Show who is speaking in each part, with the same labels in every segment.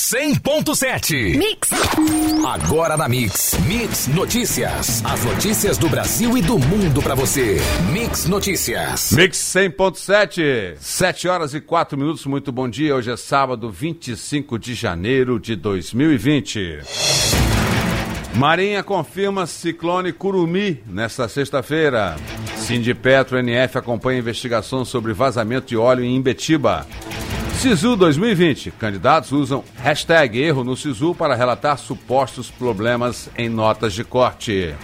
Speaker 1: 100.7.
Speaker 2: Mix.
Speaker 1: Agora na Mix. Mix Notícias. As notícias do Brasil e do mundo para você. Mix Notícias.
Speaker 3: Mix 100.7. 7 horas e 4 minutos. Muito bom dia. Hoje é sábado, 25 de janeiro de 2020. Marinha confirma ciclone Curumi nesta sexta-feira. Sindipetro NF acompanha investigação sobre vazamento de óleo em Imbetiba. Sisu 2020. Candidatos usam hashtag erro no Sisu para relatar supostos problemas em notas de corte.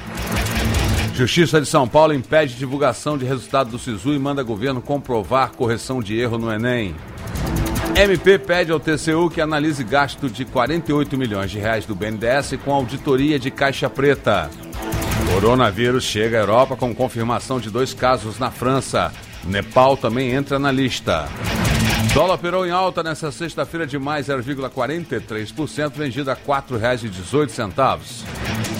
Speaker 3: Justiça de São Paulo impede divulgação de resultado do Sisu e manda governo comprovar correção de erro no Enem. MP pede ao TCU que analise gasto de 48 milhões de reais do BNDES com auditoria de caixa preta. Coronavírus chega à Europa com confirmação de dois casos na França. Nepal também entra na lista. Dólar operou em alta nesta sexta-feira de mais 0,43%, vendido a R$ 4,18.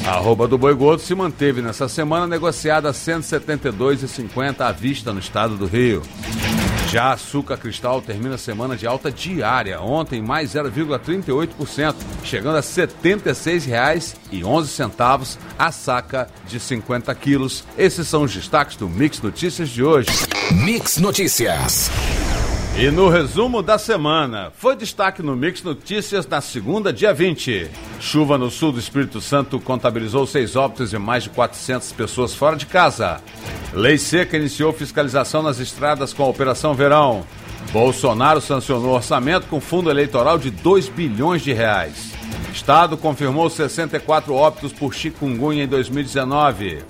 Speaker 3: A arroba do boi gordo se manteve nessa semana negociada a R$ 172,50 à vista no estado do Rio. Já açúcar cristal termina a semana de alta diária, ontem mais 0,38%, chegando a R$ 76,11 a saca de 50 quilos. Esses são os destaques do Mix Notícias de hoje.
Speaker 1: Mix Notícias.
Speaker 3: E no resumo da semana, foi destaque no Mix Notícias na segunda, dia 20. Chuva no sul do Espírito Santo contabilizou seis óbitos e mais de 400 pessoas fora de casa. Lei Seca iniciou fiscalização nas estradas com a Operação Verão. Bolsonaro sancionou orçamento com fundo eleitoral de 2 bilhões de reais. Estado confirmou 64 óbitos por chikungunya em 2019.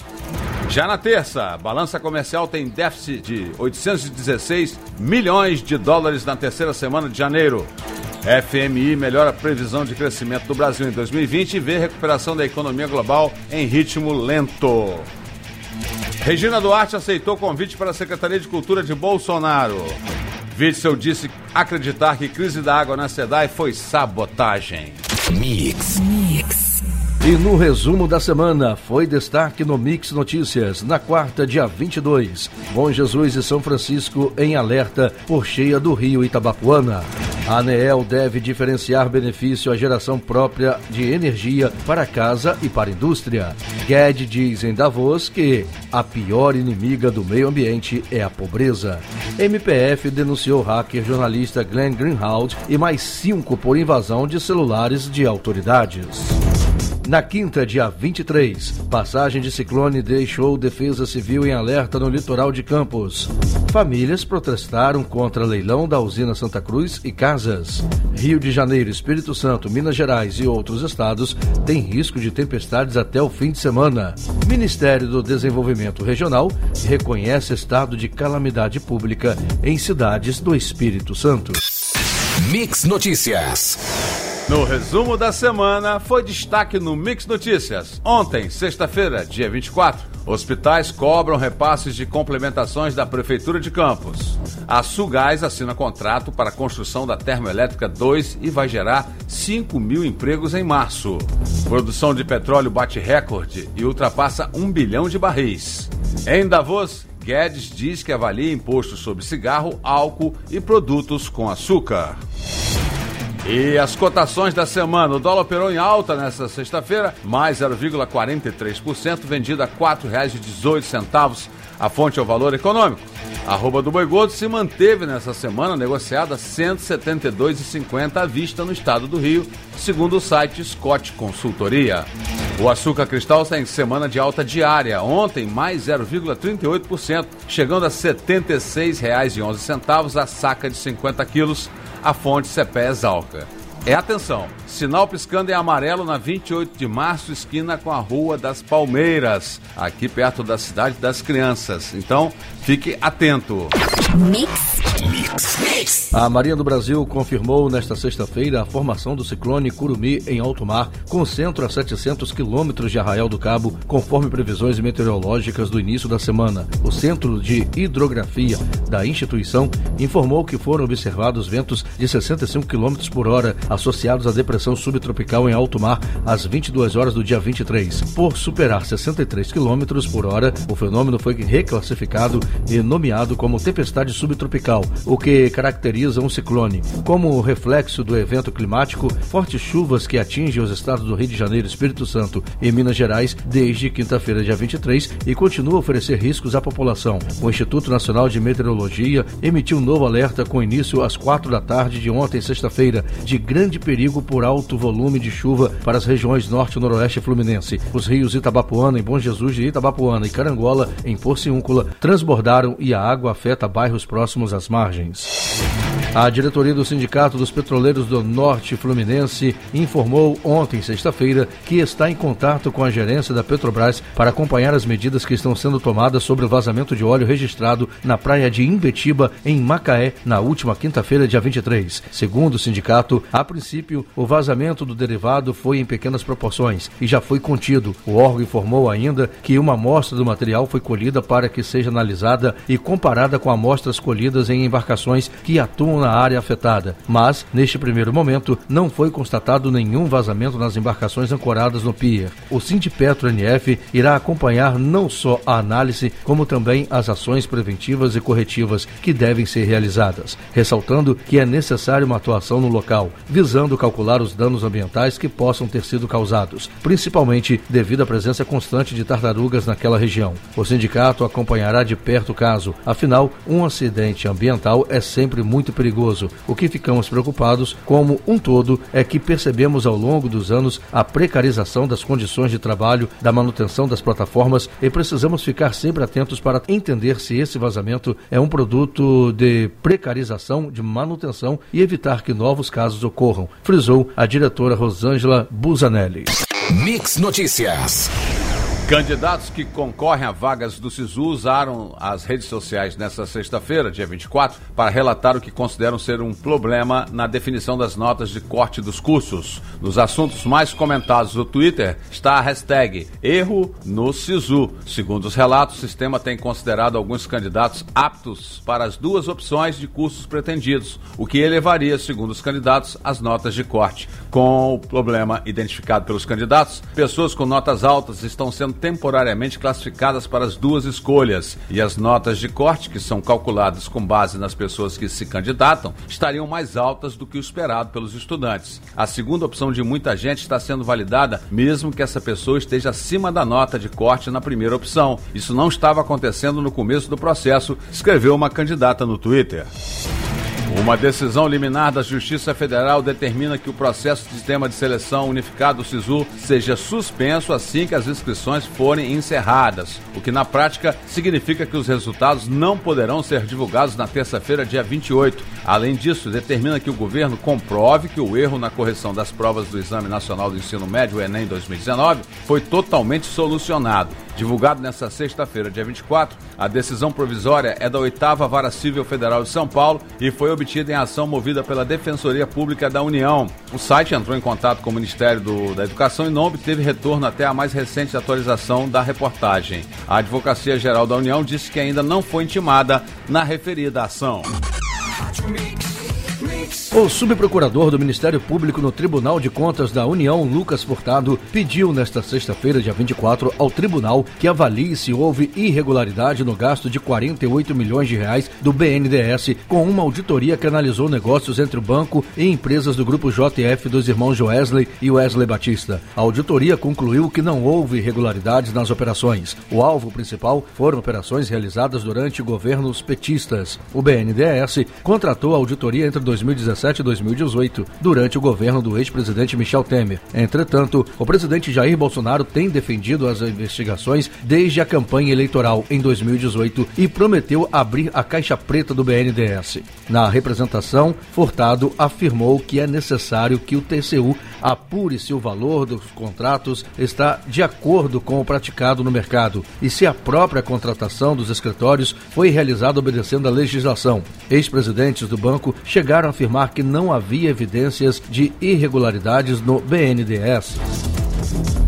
Speaker 3: Já na terça, a balança comercial tem déficit de 816 milhões de dólares na terceira semana de janeiro. FMI melhora a previsão de crescimento do Brasil em 2020 e vê recuperação da economia global em ritmo lento. Regina Duarte aceitou o convite para a Secretaria de Cultura de Bolsonaro. Witzel disse acreditar que crise da água na SEDAI foi sabotagem.
Speaker 1: Mix.
Speaker 2: Mix.
Speaker 4: E no resumo da semana, foi destaque no Mix Notícias, na quarta, dia 22. Bom Jesus e São Francisco em alerta por cheia do rio Itabapuana. A ANEEL deve diferenciar benefício à geração própria de energia para casa e para indústria. Guedes diz em Davos que a pior inimiga do meio ambiente é a pobreza. MPF denunciou hacker jornalista Glenn Greenhalgh e mais cinco por invasão de celulares de autoridades. Na quinta, dia 23, passagem de ciclone deixou Defesa Civil em alerta no litoral de Campos. Famílias protestaram contra leilão da usina Santa Cruz e casas. Rio de Janeiro, Espírito Santo, Minas Gerais e outros estados têm risco de tempestades até o fim de semana. Ministério do Desenvolvimento Regional reconhece estado de calamidade pública em cidades do Espírito Santo.
Speaker 1: Mix Notícias.
Speaker 3: No resumo da semana, foi destaque no Mix Notícias. Ontem, sexta-feira, dia 24, hospitais cobram repasses de complementações da Prefeitura de Campos. A Sugás assina contrato para a construção da Termoelétrica 2 e vai gerar 5 mil empregos em março. Produção de petróleo bate recorde e ultrapassa 1 bilhão de barris. Em Davos, Guedes diz que avalia imposto sobre cigarro, álcool e produtos com açúcar. E as cotações da semana. O dólar operou em alta nesta sexta-feira, mais 0,43%, vendido a R$ 4,18. A fonte é o valor econômico. A arroba do Boi Gordo se manteve nessa semana negociada a R$ 172,50 à vista no estado do Rio, segundo o site Scott Consultoria. O açúcar cristal está em semana de alta diária. Ontem, mais 0,38%, chegando a R$ 76,11 a saca de 50 quilos a fonte CPE Exalca. É atenção, sinal piscando em amarelo na 28 de março, esquina com a Rua das Palmeiras, aqui perto da Cidade das Crianças. Então, fique atento.
Speaker 2: Mix.
Speaker 1: Mix. Mix.
Speaker 4: A Marinha do Brasil confirmou nesta sexta-feira a formação do ciclone Curumi em alto mar, com centro a 700 quilômetros de Arraial do Cabo, conforme previsões meteorológicas do início da semana. O Centro de Hidrografia da instituição informou que foram observados ventos de 65 quilômetros por hora associados à depressão subtropical em alto mar às 22 horas do dia 23. Por superar 63 quilômetros por hora, o fenômeno foi reclassificado e nomeado como tempestade subtropical. O que caracteriza um ciclone. Como reflexo do evento climático, fortes chuvas que atingem os estados do Rio de Janeiro, Espírito Santo e Minas Gerais desde quinta-feira, dia 23, e continua a oferecer riscos à população. O Instituto Nacional de Meteorologia emitiu um novo alerta com início às quatro da tarde de ontem, sexta-feira, de grande perigo por alto volume de chuva para as regiões norte e noroeste fluminense. Os rios Itabapuana, em Bom Jesus de Itabapuana e Carangola, em Porciúncula, transbordaram e a água afeta bairros próximos às margens. здесь. A diretoria do Sindicato dos Petroleiros do Norte Fluminense informou ontem, sexta-feira, que está em contato com a gerência da Petrobras para acompanhar as medidas que estão sendo tomadas sobre o vazamento de óleo registrado na praia de Imbetiba, em Macaé, na última quinta-feira, dia 23. Segundo o sindicato, a princípio, o vazamento do derivado foi em pequenas proporções e já foi contido. O órgão informou ainda que uma amostra do material foi colhida para que seja analisada e comparada com amostras colhidas em embarcações que atuam na área afetada. Mas, neste primeiro momento, não foi constatado nenhum vazamento nas embarcações ancoradas no pier. O Sindipetro NF irá acompanhar não só a análise, como também as ações preventivas e corretivas que devem ser realizadas, ressaltando que é necessário uma atuação no local, visando calcular os danos ambientais que possam ter sido causados, principalmente devido à presença constante de tartarugas naquela região. O sindicato acompanhará de perto o caso, afinal, um acidente ambiental é sempre muito perigoso. O que ficamos preocupados, como um todo, é que percebemos ao longo dos anos a precarização das condições de trabalho, da manutenção das plataformas e precisamos ficar sempre atentos para entender se esse vazamento é um produto de precarização, de manutenção e evitar que novos casos ocorram, frisou a diretora Rosângela Busanelli.
Speaker 1: Mix Notícias.
Speaker 3: Candidatos que concorrem a vagas do SISU usaram as redes sociais nesta sexta-feira, dia 24, para relatar o que consideram ser um problema na definição das notas de corte dos cursos. Nos assuntos mais comentados do Twitter está a hashtag Erro no SISU. Segundo os relatos, o sistema tem considerado alguns candidatos aptos para as duas opções de cursos pretendidos, o que elevaria, segundo os candidatos, as notas de corte. Com o problema identificado pelos candidatos, pessoas com notas altas estão sendo temporariamente classificadas para as duas escolhas e as notas de corte, que são calculadas com base nas pessoas que se candidatam, estariam mais altas do que o esperado pelos estudantes. A segunda opção de muita gente está sendo validada, mesmo que essa pessoa esteja acima da nota de corte na primeira opção. Isso não estava acontecendo no começo do processo, escreveu uma candidata no Twitter. Uma decisão liminar da Justiça Federal determina que o processo de sistema de seleção unificado do SISU seja suspenso assim que as inscrições forem encerradas, o que na prática significa que os resultados não poderão ser divulgados na terça-feira, dia 28. Além disso, determina que o governo comprove que o erro na correção das provas do Exame Nacional do Ensino Médio, Enem 2019, foi totalmente solucionado. Divulgado nesta sexta-feira, dia 24, a decisão provisória é da oitava Vara Civil Federal de São Paulo e foi obtida em ação movida pela Defensoria Pública da União. O site entrou em contato com o Ministério do, da Educação e não obteve retorno até a mais recente atualização da reportagem. A Advocacia Geral da União disse que ainda não foi intimada na referida ação.
Speaker 4: O subprocurador do Ministério Público no Tribunal de Contas da União, Lucas Furtado, pediu nesta sexta-feira, dia 24, ao tribunal que avalie se houve irregularidade no gasto de 48 milhões de reais do BNDES com uma auditoria que analisou negócios entre o banco e empresas do grupo JF dos irmãos Joesley e Wesley Batista. A auditoria concluiu que não houve irregularidades nas operações. O alvo principal foram operações realizadas durante governos petistas. O BNDES contratou a auditoria entre 2017 2017 e 2018, durante o governo do ex-presidente Michel Temer. Entretanto, o presidente Jair Bolsonaro tem defendido as investigações desde a campanha eleitoral em 2018 e prometeu abrir a caixa preta do BNDES. Na representação, Furtado afirmou que é necessário que o TCU apure se o valor dos contratos está de acordo com o praticado no mercado e se a própria contratação dos escritórios foi realizada obedecendo à legislação. Ex-presidentes do banco chegaram a afirmar que não havia evidências de irregularidades no BNDES.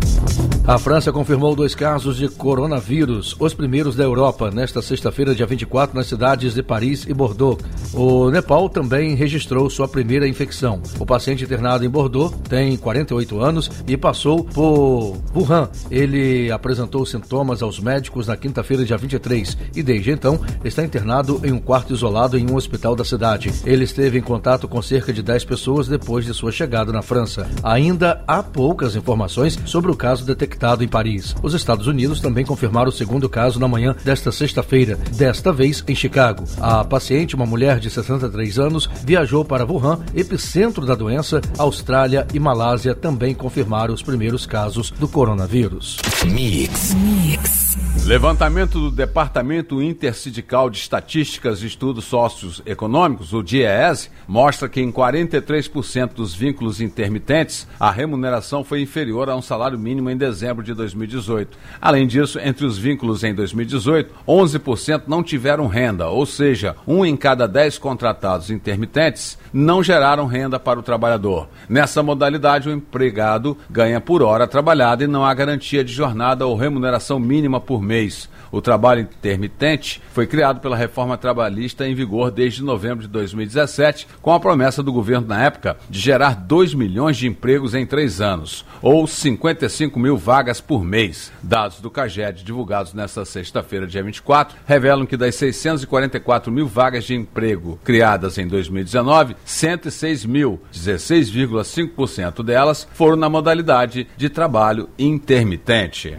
Speaker 4: A França confirmou dois casos de coronavírus, os primeiros da Europa, nesta sexta-feira, dia 24, nas cidades de Paris e Bordeaux. O Nepal também registrou sua primeira infecção. O paciente internado em Bordeaux tem 48 anos e passou por Wuhan. Ele apresentou sintomas aos médicos na quinta-feira, dia 23, e desde então está internado em um quarto isolado em um hospital da cidade. Ele esteve em contato com cerca de 10 pessoas depois de sua chegada na França. Ainda há poucas informações sobre o caso detectado detectado em Paris. Os Estados Unidos também confirmaram o segundo caso na manhã desta sexta-feira, desta vez em Chicago. A paciente, uma mulher de 63 anos, viajou para Wuhan, epicentro da doença. Austrália e Malásia também confirmaram os primeiros casos do coronavírus.
Speaker 1: Mix. Mix.
Speaker 3: Levantamento do Departamento Intersindical de Estatísticas e Estudos Socioeconômicos, o DIEESE, mostra que em 43% dos vínculos intermitentes, a remuneração foi inferior a um salário mínimo em dezembro de 2018. Além disso, entre os vínculos em 2018, 11% não tiveram renda, ou seja, um em cada dez contratados intermitentes não geraram renda para o trabalhador. Nessa modalidade, o empregado ganha por hora trabalhada e não há garantia de jornada ou remuneração mínima por mês. O trabalho intermitente foi criado pela reforma trabalhista em vigor desde novembro de 2017, com a promessa do governo na época de gerar 2 milhões de empregos em três anos, ou 55 mil vagas por mês. Dados do CAGED divulgados nesta sexta-feira, dia 24, revelam que das 644 mil vagas de emprego criadas em 2019, 106 mil, 16,5% delas, foram na modalidade de trabalho intermitente.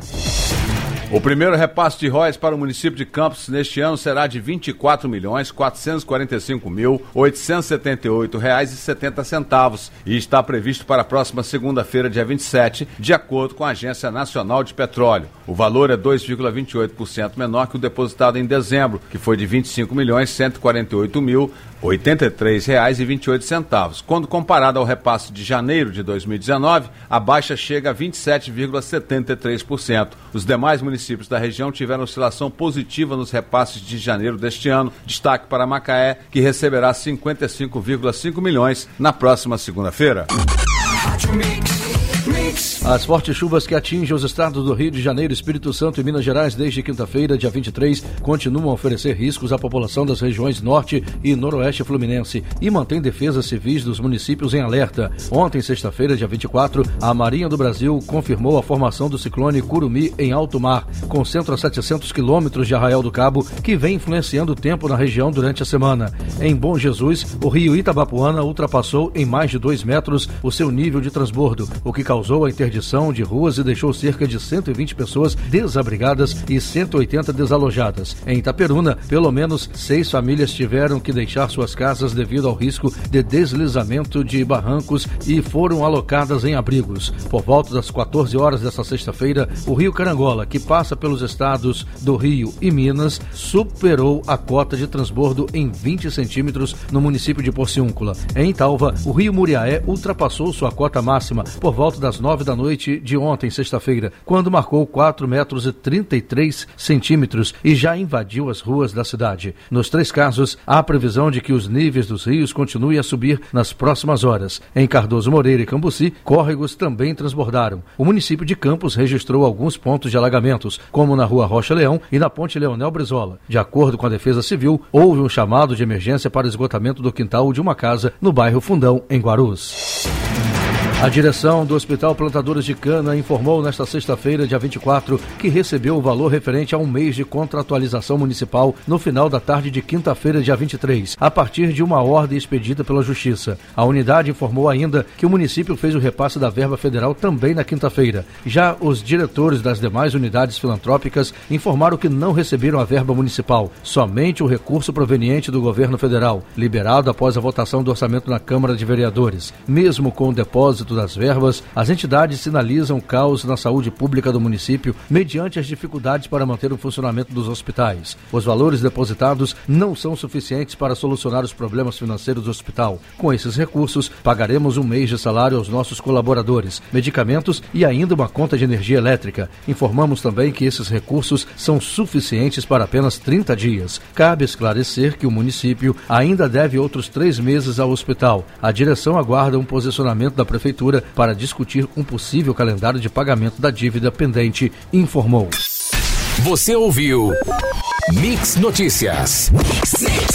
Speaker 3: O primeiro repasse de royalties para o município de Campos neste ano será de R$ 24 milhões 445 mil 878 reais e 70 centavos está previsto para a próxima segunda-feira, dia 27, de acordo com a Agência Nacional de Petróleo. O valor é 2,28% menor que o depositado em dezembro, que foi de R$ 25 milhões 148 mil R$ 83,28. Quando comparado ao repasse de janeiro de 2019, a baixa chega a 27,73%. Os demais municípios da região tiveram oscilação positiva nos repasses de janeiro deste ano. Destaque para Macaé, que receberá 55,5 milhões na próxima segunda-feira.
Speaker 4: As fortes chuvas que atingem os estados do Rio de Janeiro, Espírito Santo e Minas Gerais desde quinta-feira, dia 23, continuam a oferecer riscos à população das regiões norte e noroeste fluminense e mantém defesas civis dos municípios em alerta. Ontem, sexta-feira, dia 24, a Marinha do Brasil confirmou a formação do ciclone Curumi em alto mar, com centro a 700 quilômetros de Arraial do Cabo, que vem influenciando o tempo na região durante a semana. Em Bom Jesus, o rio Itabapuana ultrapassou em mais de 2 metros o seu nível de transbordo, o que causou a interdição de ruas e deixou cerca de 120 pessoas desabrigadas e 180 desalojadas. Em Itaperuna, pelo menos seis famílias tiveram que deixar suas casas devido ao risco de deslizamento de barrancos e foram alocadas em abrigos. Por volta das 14 horas desta sexta-feira, o rio Carangola, que passa pelos estados do Rio e Minas, superou a cota de transbordo em 20 centímetros no município de Porciúncula. Em Talva, o rio Muriaé ultrapassou sua cota máxima por volta das 9 da noite de ontem, sexta-feira, quando marcou 4 metros e 33 centímetros e já invadiu as ruas da cidade. Nos três casos, há previsão de que os níveis dos rios continuem a subir nas próximas horas. Em Cardoso Moreira e Cambuci, córregos também transbordaram. O município de Campos registrou alguns pontos de alagamentos, como na rua Rocha Leão e na ponte Leonel Brizola. De acordo com a Defesa Civil, houve um chamado de emergência para esgotamento do quintal de uma casa no bairro Fundão, em Guarus. A direção do Hospital Plantadores de Cana informou nesta sexta-feira, dia 24, que recebeu o valor referente a um mês de contratualização municipal no final da tarde de quinta-feira, dia 23, a partir de uma ordem expedida pela Justiça. A unidade informou ainda que o município fez o repasse da verba federal também na quinta-feira. Já os diretores das demais unidades filantrópicas informaram que não receberam a verba municipal, somente o recurso proveniente do governo federal, liberado após a votação do orçamento na Câmara de Vereadores. Mesmo com o depósito das verbas, as entidades sinalizam caos na saúde pública do município mediante as dificuldades para manter o funcionamento dos hospitais. Os valores depositados não são suficientes para solucionar os problemas financeiros do hospital. Com esses recursos, pagaremos um mês de salário aos nossos colaboradores, medicamentos e ainda uma conta de energia elétrica. Informamos também que esses recursos são suficientes para apenas 30 dias. Cabe esclarecer que o município ainda deve outros três meses ao hospital. A direção aguarda um posicionamento da prefeitura Prefeitura para discutir um possível calendário de pagamento da dívida pendente, informou.
Speaker 1: Você ouviu Mix Notícias. Mix.